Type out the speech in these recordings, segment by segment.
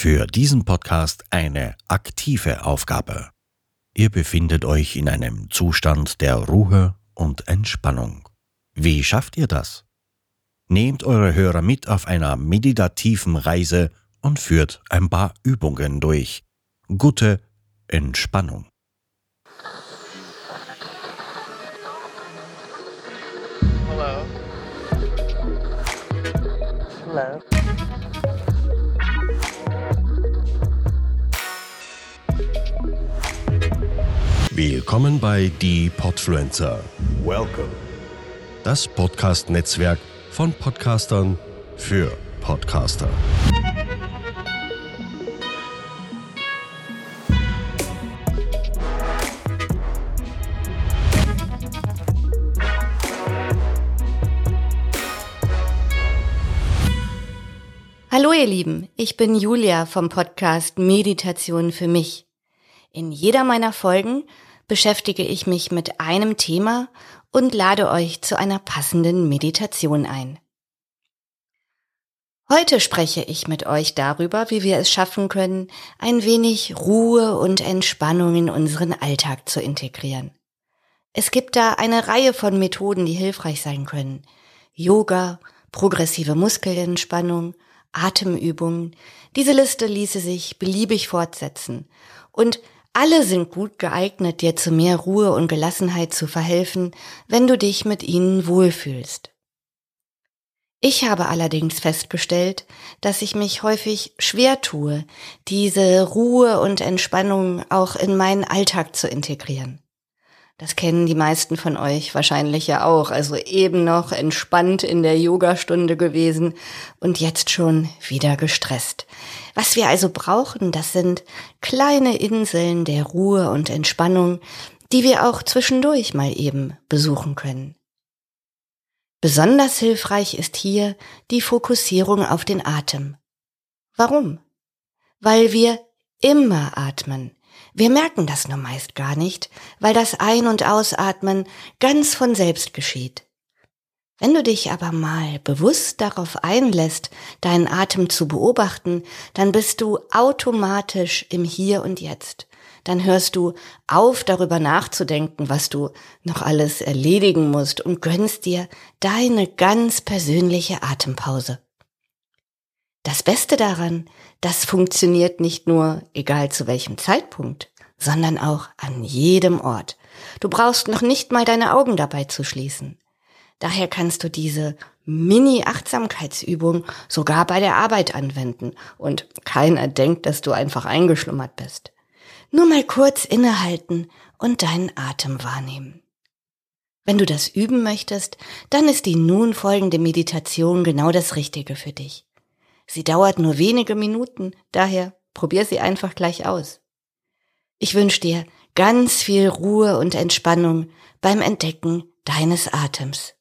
Für diesen Podcast eine aktive Aufgabe. Ihr befindet euch in einem Zustand der Ruhe und Entspannung. Wie schafft ihr das? Nehmt eure Hörer mit auf einer meditativen Reise und führt ein paar Übungen durch. Gute Entspannung. Hello. Hello. Willkommen bei Die Podfluencer. Welcome. Das Podcast-Netzwerk von Podcastern für Podcaster. Hallo ihr Lieben, ich bin Julia vom Podcast Meditation für mich. In jeder meiner Folgen beschäftige ich mich mit einem Thema und lade euch zu einer passenden Meditation ein. Heute spreche ich mit euch darüber, wie wir es schaffen können, ein wenig Ruhe und Entspannung in unseren Alltag zu integrieren. Es gibt da eine Reihe von Methoden, die hilfreich sein können. Yoga, progressive Muskelentspannung, Atemübungen. Diese Liste ließe sich beliebig fortsetzen. Und alle sind gut geeignet, dir zu mehr Ruhe und Gelassenheit zu verhelfen, wenn du dich mit ihnen wohlfühlst. Ich habe allerdings festgestellt, dass ich mich häufig schwer tue, diese Ruhe und Entspannung auch in meinen Alltag zu integrieren. Das kennen die meisten von euch wahrscheinlich ja auch. Also eben noch entspannt in der Yogastunde gewesen und jetzt schon wieder gestresst. Was wir also brauchen, das sind kleine Inseln der Ruhe und Entspannung, die wir auch zwischendurch mal eben besuchen können. Besonders hilfreich ist hier die Fokussierung auf den Atem. Warum? Weil wir immer atmen. Wir merken das nur meist gar nicht, weil das Ein- und Ausatmen ganz von selbst geschieht. Wenn du dich aber mal bewusst darauf einlässt, deinen Atem zu beobachten, dann bist du automatisch im Hier und Jetzt. Dann hörst du auf, darüber nachzudenken, was du noch alles erledigen musst und gönnst dir deine ganz persönliche Atempause. Das Beste daran, das funktioniert nicht nur egal zu welchem Zeitpunkt, sondern auch an jedem Ort. Du brauchst noch nicht mal deine Augen dabei zu schließen. Daher kannst du diese Mini-Achtsamkeitsübung sogar bei der Arbeit anwenden und keiner denkt, dass du einfach eingeschlummert bist. Nur mal kurz innehalten und deinen Atem wahrnehmen. Wenn du das üben möchtest, dann ist die nun folgende Meditation genau das Richtige für dich. Sie dauert nur wenige Minuten, daher probier sie einfach gleich aus. Ich wünsche dir ganz viel Ruhe und Entspannung beim Entdecken deines Atems.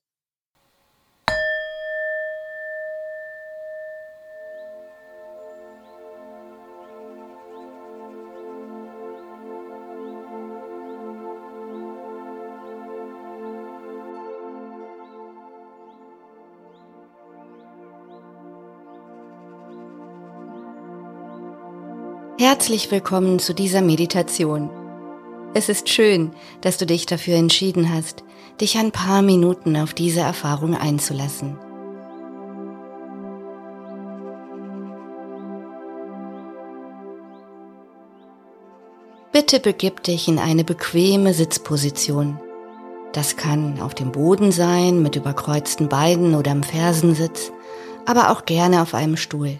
Herzlich willkommen zu dieser Meditation. Es ist schön, dass du dich dafür entschieden hast, dich ein paar Minuten auf diese Erfahrung einzulassen. Bitte begib dich in eine bequeme Sitzposition. Das kann auf dem Boden sein, mit überkreuzten Beinen oder im Fersensitz, aber auch gerne auf einem Stuhl.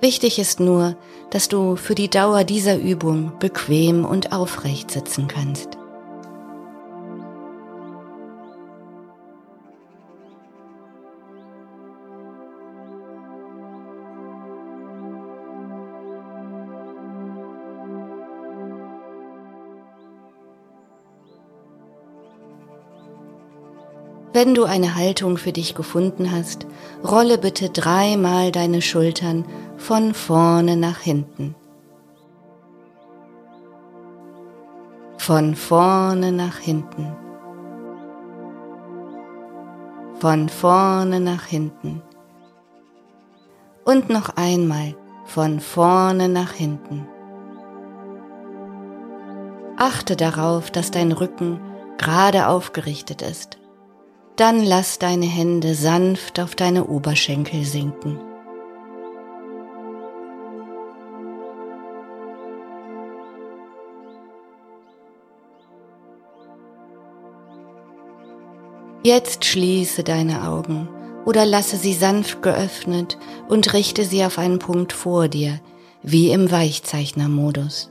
Wichtig ist nur, dass du für die Dauer dieser Übung bequem und aufrecht sitzen kannst. Wenn du eine Haltung für dich gefunden hast, rolle bitte dreimal deine Schultern von vorne nach hinten. Von vorne nach hinten. Von vorne nach hinten. Und noch einmal von vorne nach hinten. Achte darauf, dass dein Rücken gerade aufgerichtet ist. Dann lass deine Hände sanft auf deine Oberschenkel sinken. Jetzt schließe deine Augen oder lasse sie sanft geöffnet und richte sie auf einen Punkt vor dir, wie im Weichzeichnermodus.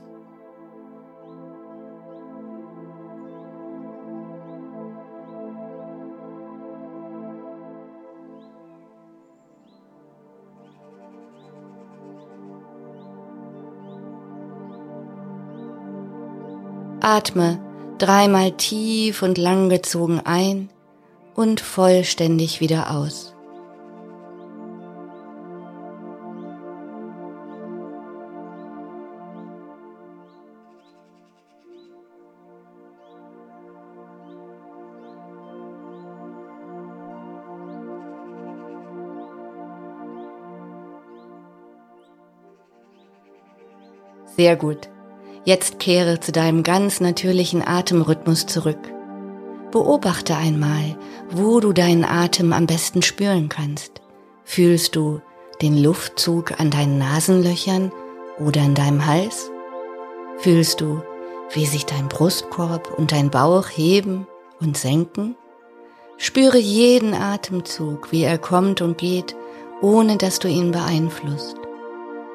Atme dreimal tief und langgezogen ein und vollständig wieder aus. Sehr gut. Jetzt kehre zu deinem ganz natürlichen Atemrhythmus zurück. Beobachte einmal, wo du deinen Atem am besten spüren kannst. Fühlst du den Luftzug an deinen Nasenlöchern oder in deinem Hals? Fühlst du, wie sich dein Brustkorb und dein Bauch heben und senken? Spüre jeden Atemzug, wie er kommt und geht, ohne dass du ihn beeinflusst.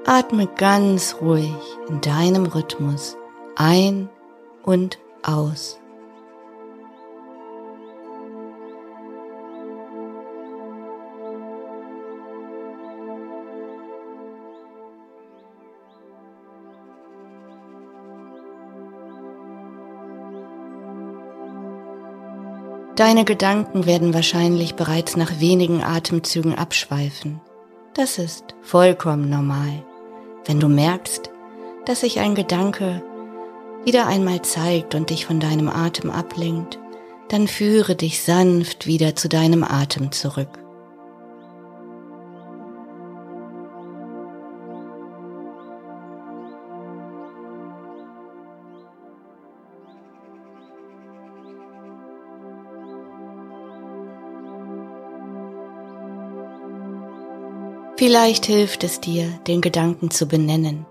Atme ganz ruhig in deinem Rhythmus ein und aus. Deine Gedanken werden wahrscheinlich bereits nach wenigen Atemzügen abschweifen. Das ist vollkommen normal. Wenn du merkst, dass sich ein Gedanke wieder einmal zeigt und dich von deinem Atem ablenkt, dann führe dich sanft wieder zu deinem Atem zurück. Vielleicht hilft es dir, den Gedanken zu benennen.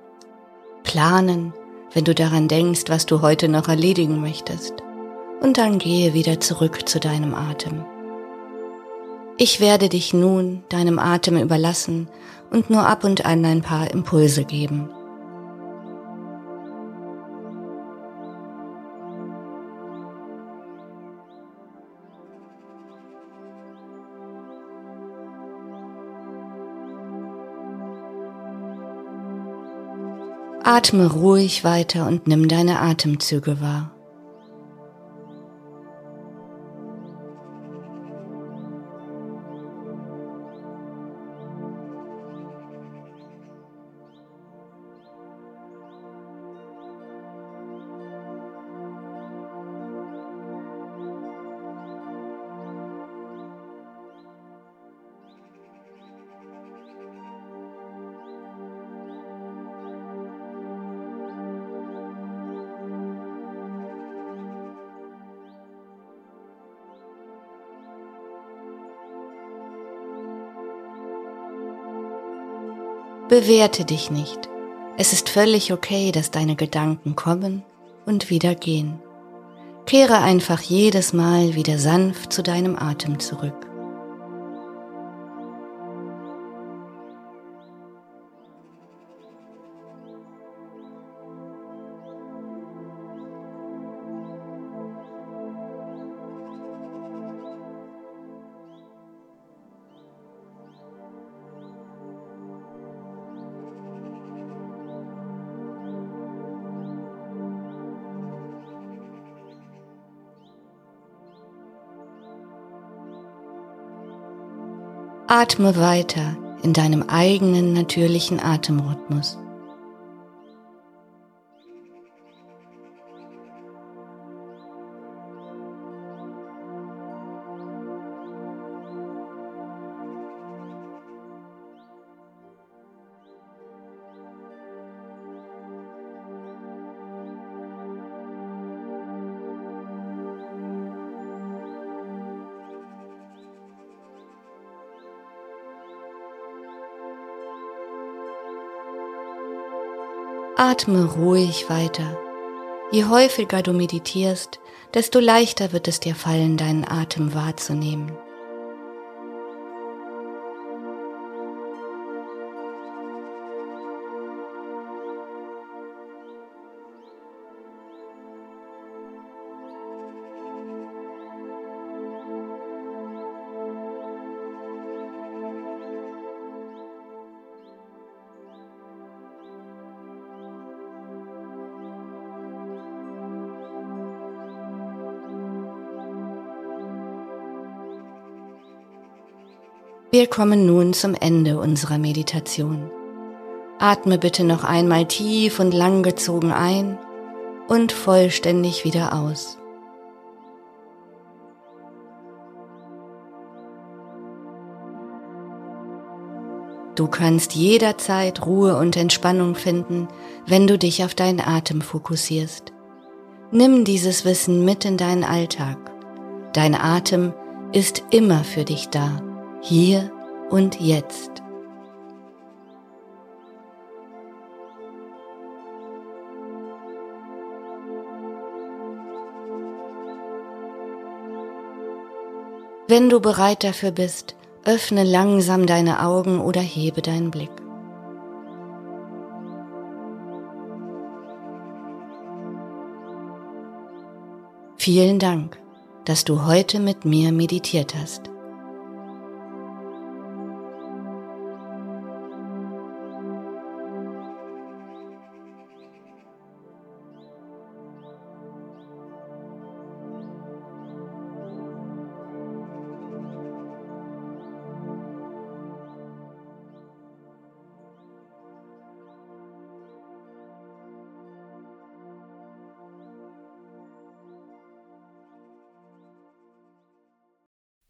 Planen, wenn du daran denkst, was du heute noch erledigen möchtest. Und dann gehe wieder zurück zu deinem Atem. Ich werde dich nun deinem Atem überlassen und nur ab und an ein paar Impulse geben. Atme ruhig weiter und nimm deine Atemzüge wahr. Bewerte dich nicht. Es ist völlig okay, dass deine Gedanken kommen und wieder gehen. Kehre einfach jedes Mal wieder sanft zu deinem Atem zurück. Atme weiter in deinem eigenen natürlichen Atemrhythmus. Atme ruhig weiter. Je häufiger du meditierst, desto leichter wird es dir fallen, deinen Atem wahrzunehmen. Wir kommen nun zum Ende unserer Meditation. Atme bitte noch einmal tief und langgezogen ein und vollständig wieder aus. Du kannst jederzeit Ruhe und Entspannung finden, wenn du dich auf deinen Atem fokussierst. Nimm dieses Wissen mit in deinen Alltag. Dein Atem ist immer für dich da hier und jetzt. Wenn du bereit dafür bist, öffne langsam deine Augen oder hebe deinen Blick. Vielen Dank, dass du heute mit mir meditiert hast.